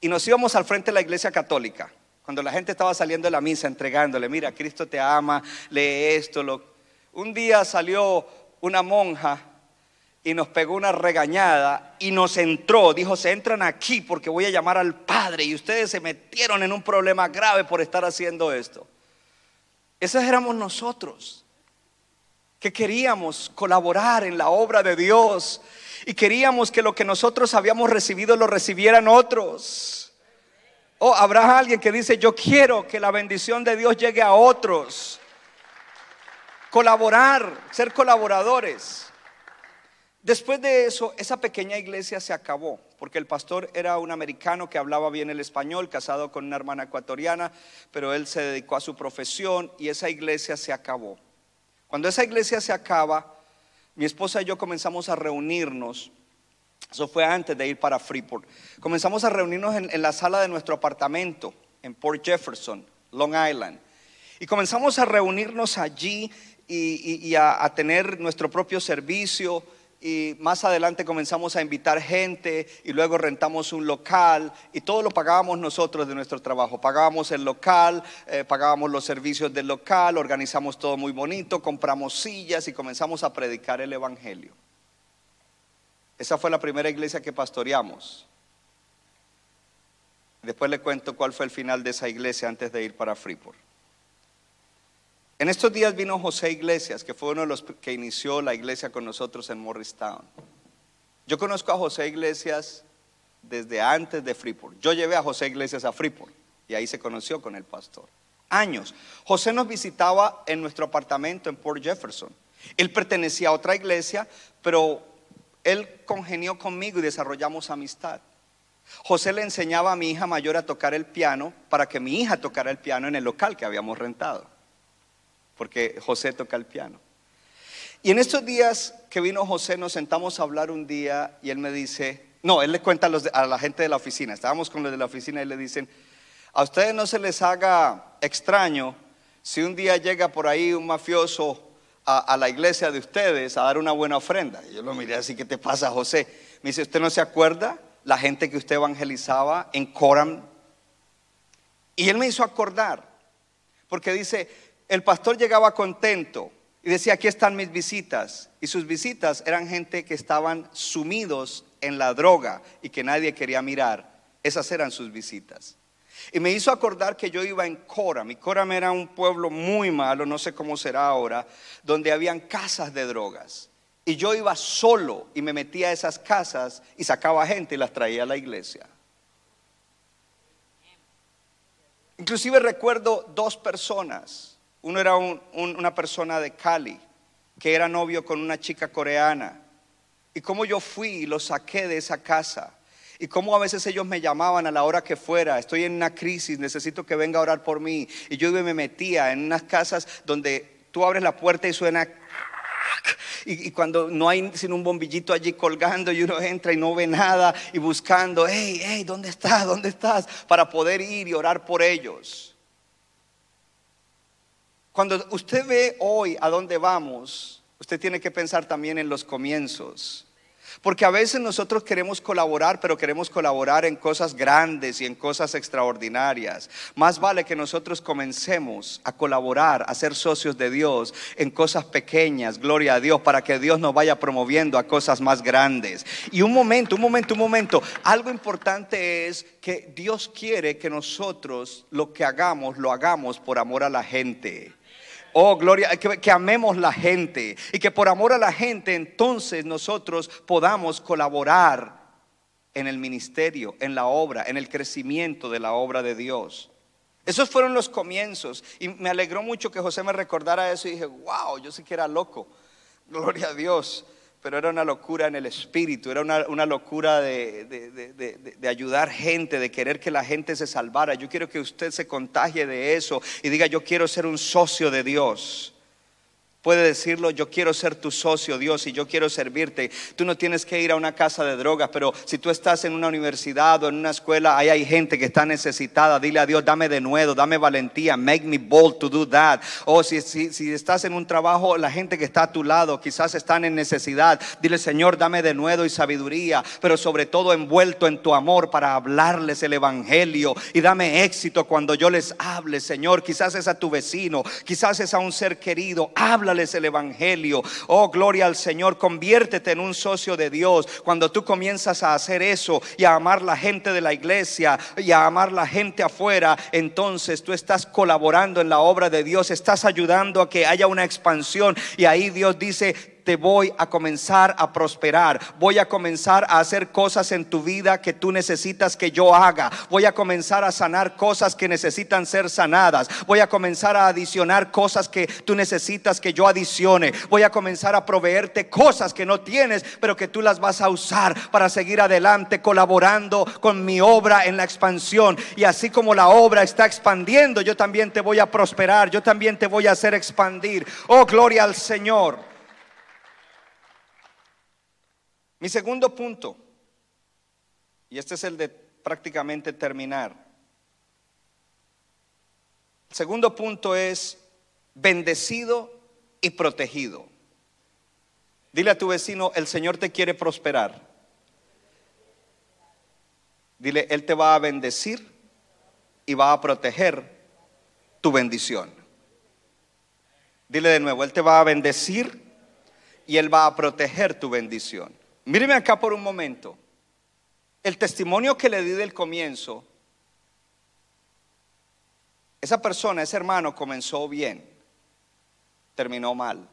y nos íbamos al frente de la iglesia católica. Cuando la gente estaba saliendo de la misa, entregándole, mira, Cristo te ama, lee esto. Lo... Un día salió una monja y nos pegó una regañada y nos entró. Dijo, se entran aquí porque voy a llamar al Padre y ustedes se metieron en un problema grave por estar haciendo esto. Esos éramos nosotros, que queríamos colaborar en la obra de Dios y queríamos que lo que nosotros habíamos recibido lo recibieran otros. O habrá alguien que dice, yo quiero que la bendición de Dios llegue a otros. Colaborar, ser colaboradores. Después de eso, esa pequeña iglesia se acabó, porque el pastor era un americano que hablaba bien el español, casado con una hermana ecuatoriana, pero él se dedicó a su profesión y esa iglesia se acabó. Cuando esa iglesia se acaba, mi esposa y yo comenzamos a reunirnos. Eso fue antes de ir para Freeport. Comenzamos a reunirnos en, la sala de nuestro apartamento en Port Jefferson, Long Island. Y comenzamos a reunirnos allí y, a tener nuestro propio servicio. Y más adelante comenzamos a invitar gente y luego rentamos un local y todo lo pagábamos nosotros de nuestro trabajo. Pagábamos el local, eh, pagábamos los servicios del local, organizamos todo muy bonito, compramos sillas y comenzamos a predicar el Evangelio. Esa fue la primera iglesia que pastoreamos. Después le cuento cuál fue el final de esa iglesia antes de ir para Freeport. En estos días vino José Iglesias, que fue uno de los que inició la iglesia con nosotros en Morristown. Yo conozco a José Iglesias desde antes de Freeport. Yo llevé a José Iglesias a Freeport y ahí se conoció con el pastor. Años. José nos visitaba en nuestro apartamento en Port Jefferson. Él pertenecía a otra iglesia, pero él congenió conmigo y desarrollamos amistad. José le enseñaba a mi hija mayor a tocar el piano para que mi hija tocara el piano en el local que habíamos rentado, porque José toca el piano. Y en estos días que vino José nos sentamos a hablar un día y él me dice, no, él le cuenta a, los de- a la gente de la oficina, estábamos con los de la oficina y le dicen, a ustedes no se les haga extraño si un día llega por ahí un mafioso a, a la iglesia de ustedes a dar una buena ofrenda. Y yo lo miré así, ¿qué te pasa, José? Me dice, ¿usted no se acuerda la gente que usted evangelizaba en Coram? Y él me hizo acordar, porque dice, el pastor llegaba contento y decía, aquí están mis visitas. Y sus visitas eran gente que estaban sumidos en la droga y que nadie quería mirar. Esas eran sus visitas. Y me hizo acordar que yo iba en Coram, y Coram era un pueblo muy malo, no sé cómo será ahora, donde habían casas de drogas. Y yo iba solo y me metía a esas casas y sacaba gente y las traía a la iglesia. Inclusive recuerdo dos personas. Uno era un- un- una persona de Cali, que era novio con una chica coreana. Y cómo yo fui y los saqué de esa casa. Y cómo a veces ellos me llamaban a la hora que fuera, estoy en una crisis, necesito que venga a orar por mí. Y yo me metía en unas casas donde tú abres la puerta y suena... Y, y cuando no hay sino un bombillito allí colgando y uno entra y no ve nada y buscando, hey, hey, ¿dónde estás? ¿Dónde estás? Para poder ir y orar por ellos. Cuando usted ve hoy a dónde vamos, usted tiene que pensar también en los comienzos. Porque a veces nosotros queremos colaborar, pero queremos colaborar en cosas grandes y en cosas extraordinarias. Más vale que nosotros comencemos a colaborar, a ser socios de Dios en cosas pequeñas, gloria a Dios, para que Dios nos vaya promoviendo a cosas más grandes. Y un momento, un momento, un momento, algo importante es que Dios quiere que nosotros lo que hagamos, lo hagamos por amor a la gente. Oh, gloria, que, que amemos la gente y que por amor a la gente entonces nosotros podamos colaborar en el ministerio, en la obra, en el crecimiento de la obra de Dios. Esos fueron los comienzos y me alegró mucho que José me recordara eso y dije, wow, yo sí que era loco, gloria a Dios, pero era una locura en el espíritu, era una, una locura de, de- de- de- ayudar gente, de querer que la gente se salvara. Yo quiero que usted se contagie de eso y diga, yo quiero ser un socio de Dios. Puede decirlo, yo quiero ser tu socio, Dios, y yo quiero servirte. Tú no tienes que ir a una casa de drogas, pero si tú estás en una universidad o en una escuela, ahí hay gente que está necesitada. Dile a Dios, dame de nuevo, dame valentía, make me bold to do that. O si, si, si estás en un trabajo, la gente que está a tu lado quizás están en necesidad. Dile, Señor, dame de nuevo y sabiduría, pero sobre todo envuelto en tu amor para hablarles el Evangelio y dame éxito cuando yo les hable, Señor. Quizás es a tu vecino, quizás es a un ser querido. Habla háblales el Evangelio. Oh, gloria al Señor, conviértete en un socio de Dios. Cuando tú comienzas a hacer eso y a amar la gente de la iglesia y a amar la gente afuera, entonces tú estás colaborando en la obra de Dios, estás ayudando a que haya una expansión. Y ahí Dios dice, te voy a comenzar a prosperar. Voy a comenzar a hacer cosas en tu vida que tú necesitas que yo haga. Voy a comenzar a sanar cosas que necesitan ser sanadas. Voy a comenzar a adicionar cosas que tú necesitas que yo adicione. Voy a comenzar a proveerte cosas que no tienes, pero que tú las vas a usar para seguir adelante colaborando con mi obra en la expansión. Y así como la obra está expandiendo, yo también te voy a prosperar. Yo también te voy a hacer expandir. Oh, gloria al Señor. Mi segundo punto, y este es el de prácticamente terminar. El segundo punto es bendecido y protegido. Dile a tu vecino, el Señor te quiere prosperar. Dile, Él te va a bendecir y va a proteger tu bendición. Dile de nuevo, Él te va a bendecir y Él va a proteger tu bendición. Míreme acá por un momento. El testimonio que le di del comienzo, esa persona, ese hermano comenzó bien, terminó mal.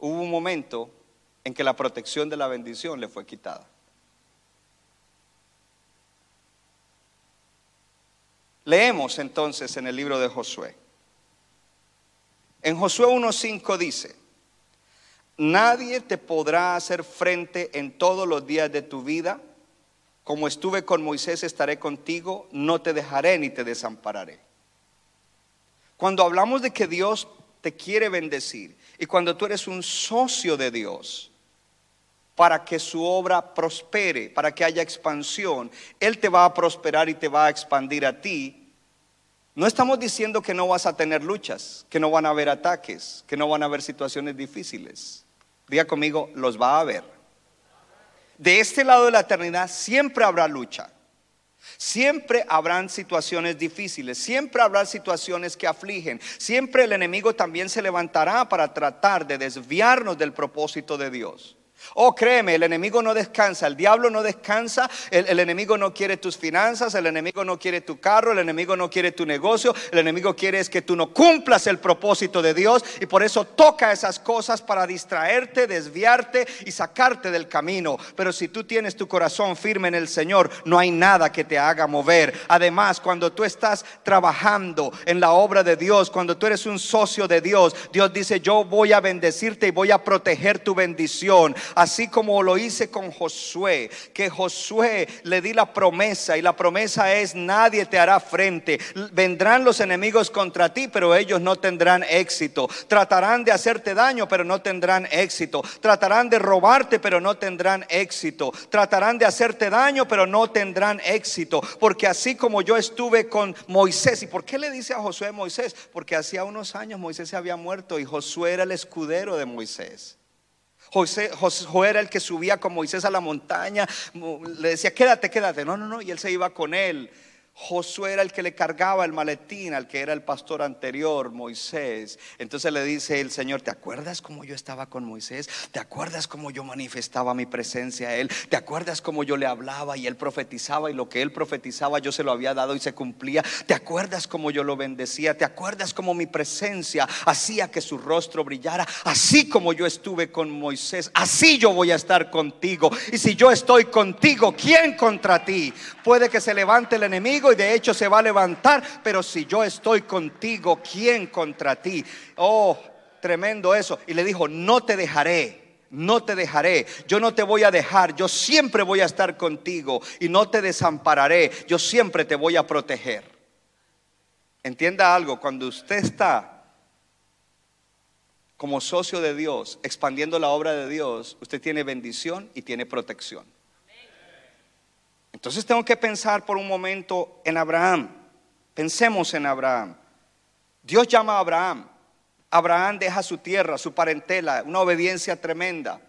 Hubo un momento en que la protección de la bendición le fue quitada. Leemos entonces en el libro de Josué. En Josué 1.5 dice, Nadie te podrá hacer frente en todos los días de tu vida. Como estuve con Moisés, estaré contigo, no te dejaré ni te desampararé. Cuando hablamos de que Dios te quiere bendecir y cuando tú eres un socio de Dios, para que su obra prospere, para que haya expansión, Él te va a prosperar y te va a expandir a ti. No estamos diciendo que no vas a tener luchas, que no van a haber ataques, que no van a haber situaciones difíciles. Diga conmigo, los va a haber. De este lado de la eternidad siempre habrá lucha. Siempre habrán situaciones difíciles, siempre habrá situaciones que afligen, siempre el enemigo también se levantará para tratar de desviarnos del propósito de Dios. Oh, créeme, el enemigo no descansa, el diablo no descansa, el, enemigo no quiere tus finanzas, el enemigo no quiere tu carro, el enemigo no quiere tu negocio, el enemigo quiere es que tú no cumplas el propósito de Dios y por eso toca esas cosas para distraerte, desviarte y sacarte del camino. Pero si tú tienes tu corazón firme en el Señor, no hay nada que te haga mover. Además, cuando tú estás trabajando en la obra de Dios, cuando tú eres un socio de Dios, Dios dice, yo voy a bendecirte y voy a proteger tu bendición así como lo hice con Josué, que Josué le di la promesa y la promesa es nadie te hará frente. Vendrán los enemigos contra ti, pero ellos no tendrán éxito. Tratarán de hacerte daño, pero no tendrán éxito. Tratarán de robarte, pero no tendrán éxito. Tratarán de hacerte daño, pero no tendrán éxito. Porque así como yo estuve con Moisés, ¿y por qué le dice a Josué Moisés? Porque hacía unos años Moisés se había muerto y Josué era el escudero de Moisés. José, Josué era el que subía con Moisés a la montaña, le decía, quédate, quédate. No, no, no, y él se iba con él. Josué era el que le cargaba el maletín al que era el pastor anterior, Moisés. Entonces le dice el Señor, ¿te acuerdas cómo yo estaba con Moisés? ¿Te acuerdas cómo yo manifestaba mi presencia a él? ¿Te acuerdas cómo yo le hablaba y él profetizaba y lo que él profetizaba yo se lo había dado y se cumplía? ¿Te acuerdas cómo yo lo bendecía? ¿Te acuerdas cómo mi presencia hacía que su rostro brillara? Así como yo estuve con Moisés, así yo voy a estar contigo. Y si yo estoy contigo, ¿quién contra ti? Puede que se levante el enemigo y de hecho se va a levantar, pero si yo estoy contigo, ¿quién contra ti? Oh, tremendo eso. Y le dijo, no te dejaré. No te dejaré, yo no te voy a dejar, yo siempre voy a estar contigo y no te desampararé, yo siempre te voy a proteger. Entienda algo, cuando usted está como socio de Dios, expandiendo la obra de Dios, usted tiene bendición y tiene protección. Entonces tengo que pensar por un momento en Abraham. Pensemos en Abraham. Dios llama a Abraham. Abraham deja su tierra, su parentela, una obediencia tremenda.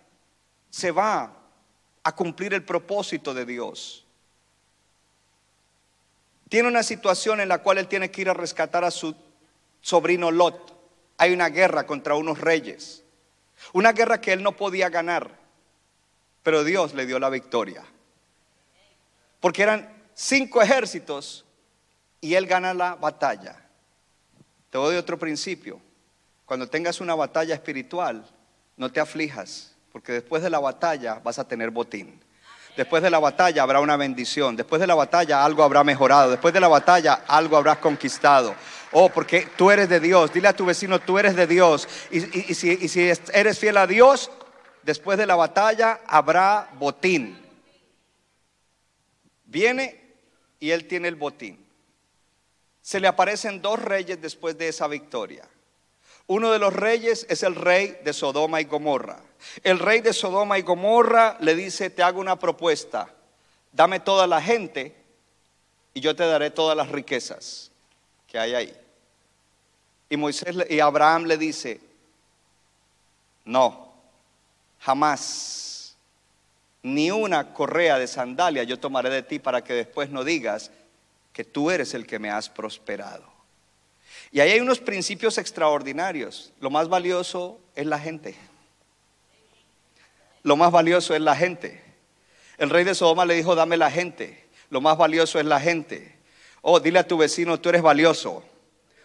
Se va a cumplir el propósito de Dios. Tiene una situación en la cual él tiene que ir a rescatar a su sobrino Lot. Hay una guerra contra unos reyes. Una guerra que él no podía ganar, pero Dios le dio la victoria. Porque eran cinco ejércitos y él gana la batalla. Te doy otro principio. Cuando tengas una batalla espiritual, no te aflijas, porque después de la batalla vas a tener botín. Después de la batalla habrá una bendición. Después de la batalla algo habrá mejorado. Después de la batalla algo habrás conquistado. Oh, porque tú eres de Dios. Dile a tu vecino, tú eres de Dios. Y, si, y si eres fiel a Dios, después de la batalla habrá botín. Viene y él tiene el botín. Se le aparecen dos reyes después de esa victoria. Uno de los reyes es el rey de Sodoma y Gomorra. El rey de Sodoma y Gomorra le dice, te hago una propuesta, dame toda la gente y yo te daré todas las riquezas que hay ahí. Y Moisés y Abraham le dice, no, jamás, ni una correa de sandalia yo tomaré de ti para que después no digas que tú eres el que me has prosperado. Y ahí hay unos principios extraordinarios. Lo más valioso es la gente lo más valioso es la gente. El rey de Sodoma le dijo, dame la gente. Lo más valioso es la gente. Oh, dile a tu vecino, tú eres valioso,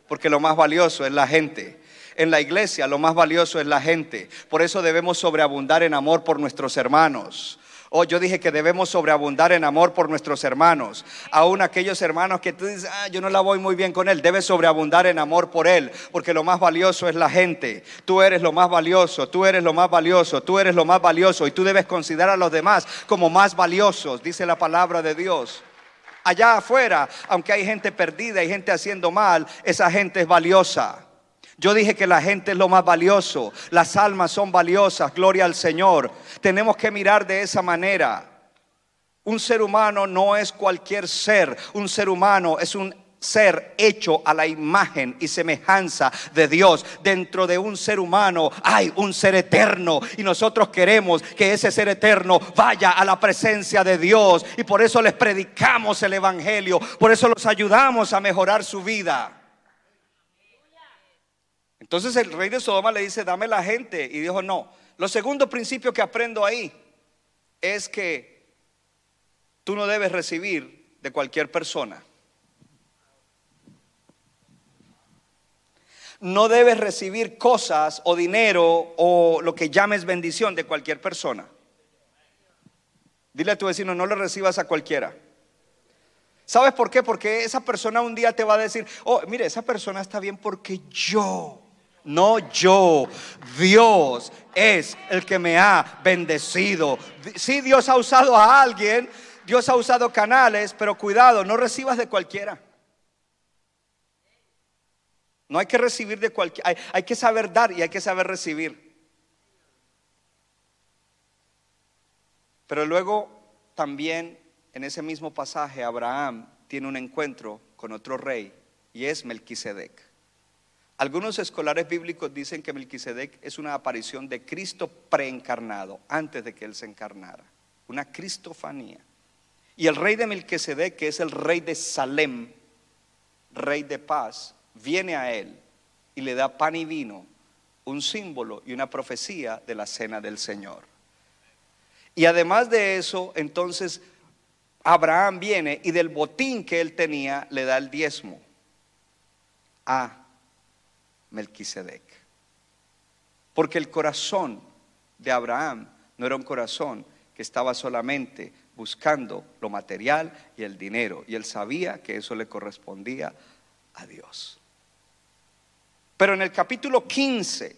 porque lo más valioso es la gente. En la iglesia lo más valioso es la gente. Por eso debemos sobreabundar en amor por nuestros hermanos. Oh, yo dije que debemos sobreabundar en amor por nuestros hermanos. Aún aquellos hermanos que tú dices, ah, yo no la voy muy bien con él, debes sobreabundar en amor por él, porque lo más valioso es la gente. Tú eres lo más valioso, tú eres lo más valioso, tú eres lo más valioso y tú debes considerar a los demás como más valiosos, dice la palabra de Dios. Allá afuera, aunque hay gente perdida y gente haciendo mal, esa gente es valiosa. Yo dije que la gente es lo más valioso, las almas son valiosas, gloria al Señor. Tenemos que mirar de esa manera. Un ser humano no es cualquier ser, un ser humano es un ser hecho a la imagen y semejanza de Dios. Dentro de un ser humano hay un ser eterno y nosotros queremos que ese ser eterno vaya a la presencia de Dios y por eso les predicamos el Evangelio, por eso los ayudamos a mejorar su vida. Entonces el rey de Sodoma le dice, dame la gente. Y dijo, no. Lo segundo principio que aprendo ahí es que tú no debes recibir de cualquier persona. No debes recibir cosas o dinero o lo que llames bendición de cualquier persona. Dile a tu vecino, no le recibas a cualquiera. ¿Sabes por qué? Porque esa persona un día te va a decir, oh, mire, esa persona está bien porque yo no yo. Dios es el que me ha bendecido. Si Dios ha usado a alguien, Dios ha usado canales, pero cuidado, no recibas de cualquiera. No hay que recibir de cualquiera, hay, hay que saber dar y hay que saber recibir. Pero luego también en ese mismo pasaje Abraham tiene un encuentro con otro rey y es Melquisedec. Algunos escolares bíblicos dicen que Melquisedec es una aparición de Cristo preencarnado, antes de que él se encarnara, una cristofanía. Y el rey de Melquisedec, que es el rey de Salem, rey de paz, viene a él y le da pan y vino, un símbolo y una profecía de la cena del Señor. Y además de eso, entonces Abraham viene y del botín que él tenía le da el diezmo. a Melquisedec. Porque el corazón de Abraham no era un corazón que estaba solamente buscando lo material y el dinero, y él sabía que eso le correspondía a Dios. Pero en el capítulo 15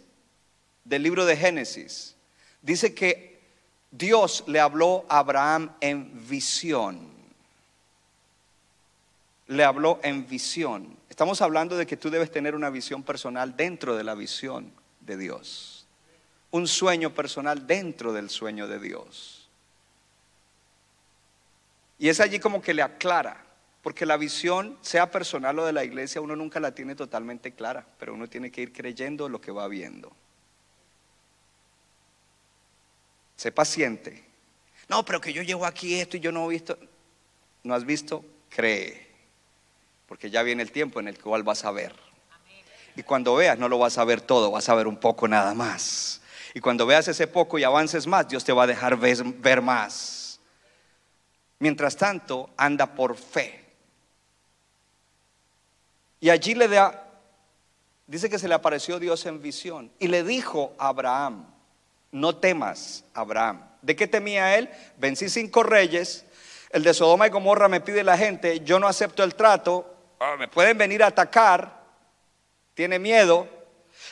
del libro de Génesis dice que Dios le habló a Abraham en visión. Le habló en visión. Estamos hablando de que tú debes tener una visión personal dentro de la visión de Dios. Un sueño personal dentro del sueño de Dios. Y es allí como que le aclara, porque la visión, sea personal o de la iglesia, uno nunca la tiene totalmente clara, pero uno tiene que ir creyendo lo que va viendo. Sé paciente. No, pero que yo llevo aquí esto y yo no he visto. ¿No has visto? Cree. Porque ya viene el tiempo en el cual vas a ver. Y cuando veas, no lo vas a ver todo, vas a ver un poco nada más. Y cuando veas ese poco y avances más, Dios te va a dejar ver, ver más. Mientras tanto, anda por fe. Y allí le da, dice que se le apareció Dios en visión y le dijo a Abraham, no temas, Abraham. ¿De qué temía él? Vencí cinco reyes, el de Sodoma y Gomorra me pide la gente, yo no acepto el trato, me pueden venir a atacar, tiene miedo.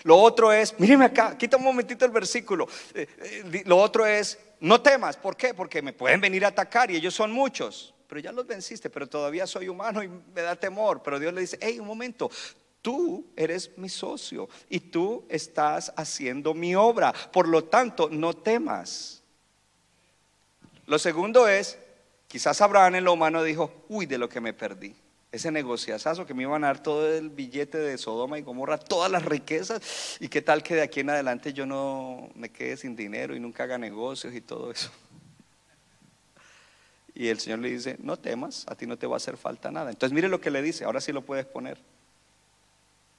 Lo otro es, míreme acá, quita un momentito el versículo. Eh, eh, lo otro es, no temas, ¿por qué? Porque me pueden venir a atacar y ellos son muchos. Pero ya los venciste, pero todavía soy humano y me da temor. Pero Dios le dice, hey, un momento, tú eres mi socio y tú estás haciendo mi obra. Por lo tanto, no temas. Lo segundo es, quizás Abraham en lo humano dijo, uy, de lo que me perdí. Ese negociazazo que me iban a dar todo el billete de Sodoma y Gomorra, todas las riquezas, y qué tal que de aquí en adelante yo no me quede sin dinero y nunca haga negocios y todo eso. Y el Señor le dice, no temas, a ti no te va a hacer falta nada. Entonces mire lo que le dice, ahora sí lo puedes poner.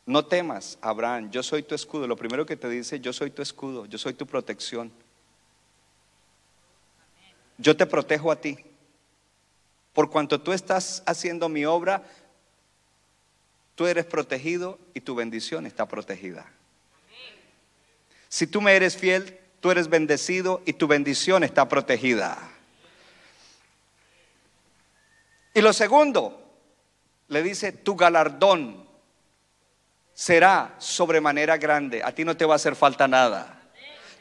No temas, Abraham, yo soy tu escudo. Lo primero que te dice, yo soy tu escudo, yo soy tu protección. Yo te protejo a ti. Por cuanto tú estás haciendo mi obra, tú eres protegido y tu bendición está protegida. Si tú me eres fiel, tú eres bendecido y tu bendición está protegida. Y lo segundo, le dice, tu galardón será sobremanera grande. A ti no te va a hacer falta nada.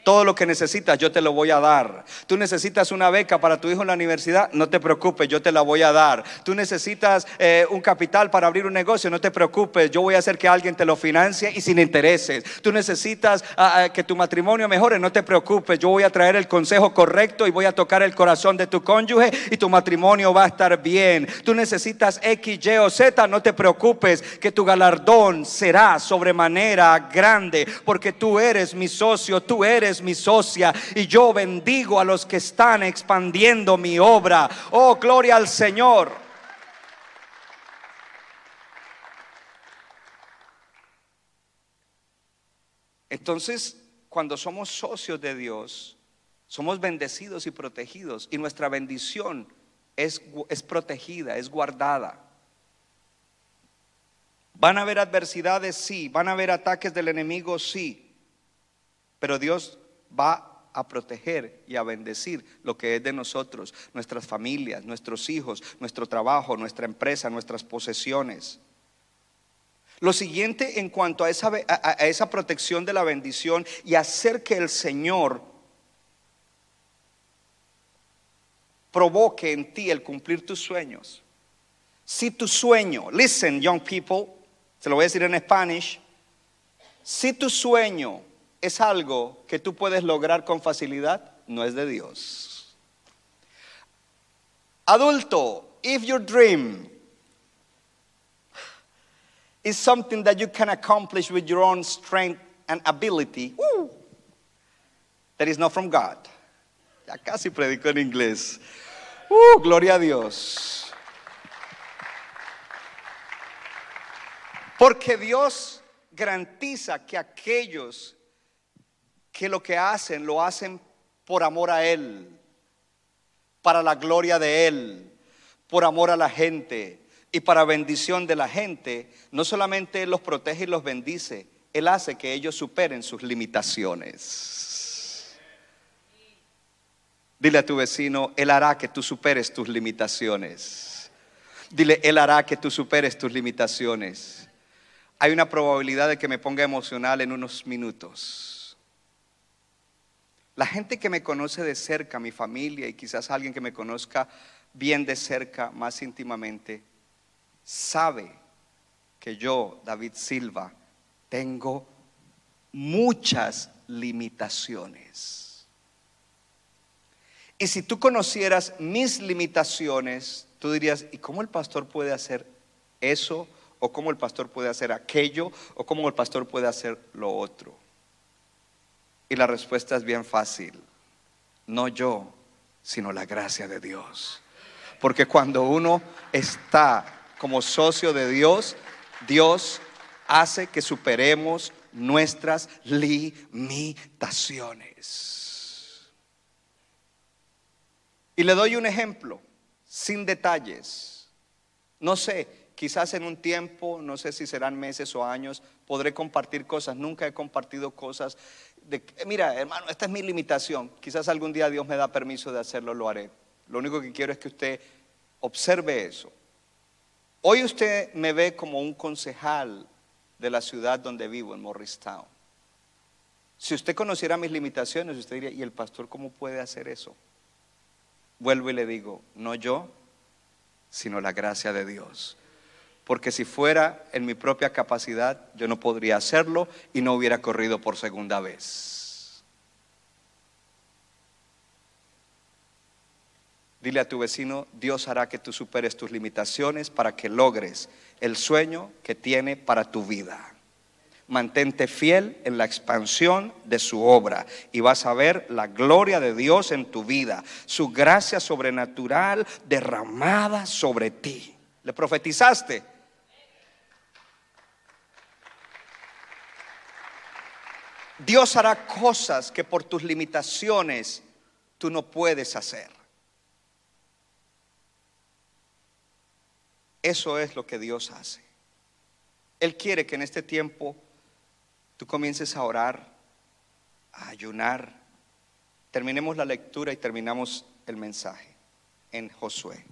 Todo lo que necesitas yo te lo voy a dar. Tú necesitas una beca para tu hijo en la universidad, no te preocupes, yo te la voy a dar. Tú necesitas eh, un capital para abrir un negocio, no te preocupes, yo voy a hacer que alguien te lo financie y sin intereses. Tú necesitas ah, ah, que tu matrimonio mejore, no te preocupes, yo voy a traer el consejo correcto y voy a tocar el corazón de tu cónyuge y tu matrimonio va a estar bien. Tú necesitas X, Y o Z, no te preocupes, que tu galardón será sobremanera grande, porque tú eres mi socio, tú eres mi socia y yo bendigo a los que están expandiendo mi obra. Oh, gloria al Señor. Entonces, cuando somos socios de Dios, somos bendecidos y protegidos y nuestra bendición es, es protegida, es guardada. ¿Van a haber adversidades? Sí. ¿Van a haber ataques del enemigo? Sí. Pero Dios va a proteger y a bendecir lo que es de nosotros, nuestras familias, nuestros hijos, nuestro trabajo, nuestra empresa, nuestras posesiones. Lo siguiente en cuanto a esa, a, esa protección de la bendición y hacer que el Señor provoque en ti el cumplir tus sueños. Si tu sueño, listen young people, se lo voy a decir en Spanish, si tu sueño es algo que tú puedes lograr con facilidad, no es de Dios. Adulto, if your dream is something that you can accomplish with your own strength and ability, that is not from God. Ya casi predico en inglés. Uh, gloria a Dios. Porque Dios garantiza que aquellos que lo que hacen lo hacen por amor a Él, para la gloria de Él, por amor a la gente y para bendición de la gente, no solamente Él los protege y los bendice, Él hace que ellos superen sus limitaciones. Dile a tu vecino, Él hará que tú superes tus limitaciones. Dile, Él hará que tú superes tus limitaciones. Hay una probabilidad de que me ponga emocional en unos minutos. La gente que me conoce de cerca, mi familia y quizás alguien que me conozca bien de cerca, más íntimamente, sabe que yo, David Silva, tengo muchas limitaciones. Y si tú conocieras mis limitaciones, tú dirías, ¿y cómo el pastor puede hacer eso? ¿O cómo el pastor puede hacer aquello? ¿O cómo el pastor puede hacer lo otro? Y la respuesta es bien fácil. No yo, sino la gracia de Dios. Porque cuando uno está como socio de Dios, Dios hace que superemos nuestras limitaciones. Y le doy un ejemplo, sin detalles. No sé, quizás en un tiempo, no sé si serán meses o años, podré compartir cosas. Nunca he compartido cosas de, mira, hermano, esta es mi limitación. Quizás algún día Dios me da permiso de hacerlo, lo haré. Lo único que quiero es que usted observe eso. Hoy usted me ve como un concejal de la ciudad donde vivo, en Morristown. Si usted conociera mis limitaciones, usted diría, ¿y el pastor cómo puede hacer eso? Vuelvo y le digo, no yo, sino la gracia de Dios. Porque si fuera en mi propia capacidad, yo no podría hacerlo y no hubiera corrido por segunda vez. Dile a tu vecino, Dios hará que tú superes tus limitaciones para que logres el sueño que tiene para tu vida. Mantente fiel en la expansión de su obra y vas a ver la gloria de Dios en tu vida, su gracia sobrenatural derramada sobre ti. ¿Le profetizaste? Dios hará cosas que por tus limitaciones tú no puedes hacer. Eso es lo que Dios hace. Él quiere que en este tiempo tú comiences a orar, a ayunar. Terminemos la lectura y terminamos el mensaje en Josué.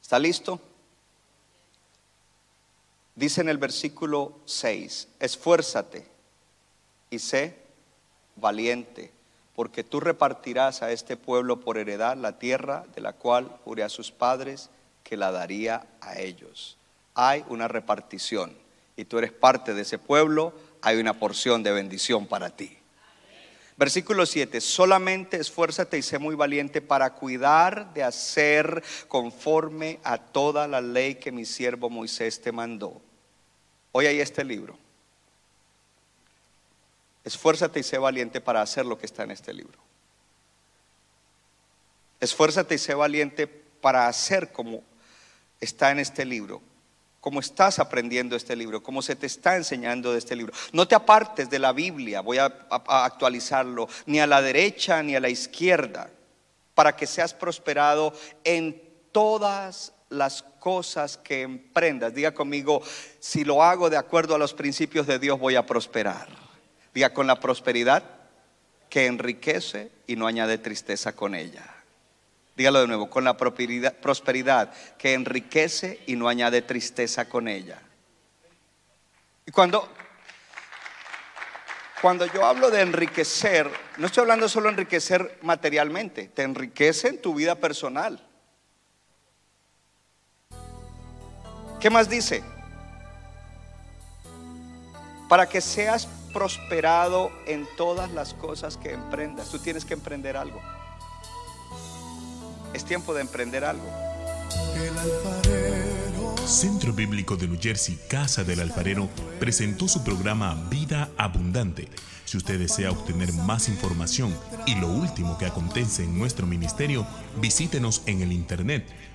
¿Está listo? Dice en el versículo 6, esfuérzate y sé valiente porque tú repartirás a este pueblo por heredad la tierra de la cual juré a sus padres que la daría a ellos. Hay una repartición y tú eres parte de ese pueblo, hay una porción de bendición para ti. Versículo 7, solamente esfuérzate y sé muy valiente para cuidar de hacer conforme a toda la ley que mi siervo Moisés te mandó. Hoy hay este libro. Esfuérzate y sé valiente para hacer lo que está en este libro. Esfuérzate y sé valiente para hacer como está en este libro, como estás aprendiendo este libro, como se te está enseñando de este libro. No te apartes de la Biblia, voy a, actualizarlo, ni a la derecha ni a la izquierda, para que seas prosperado en todas las cosas que emprendas. Diga conmigo, si lo hago de acuerdo a los principios de Dios, voy a prosperar. Diga con la prosperidad que enriquece y no añade tristeza con ella. Dígalo de nuevo, con la prosperidad que enriquece y no añade tristeza con ella. Y cuando, cuando yo hablo de enriquecer, no estoy hablando solo de enriquecer materialmente, te enriquece en tu vida personal. ¿Qué más dice? Para que seas prosperado en todas las cosas que emprendas. Tú tienes que emprender algo. Es tiempo de emprender algo.
Centro Bíblico de New Jersey, Casa del Alfarero, presentó su programa Vida Abundante. Si usted desea obtener más información y lo último que acontece en nuestro ministerio, visítenos en el internet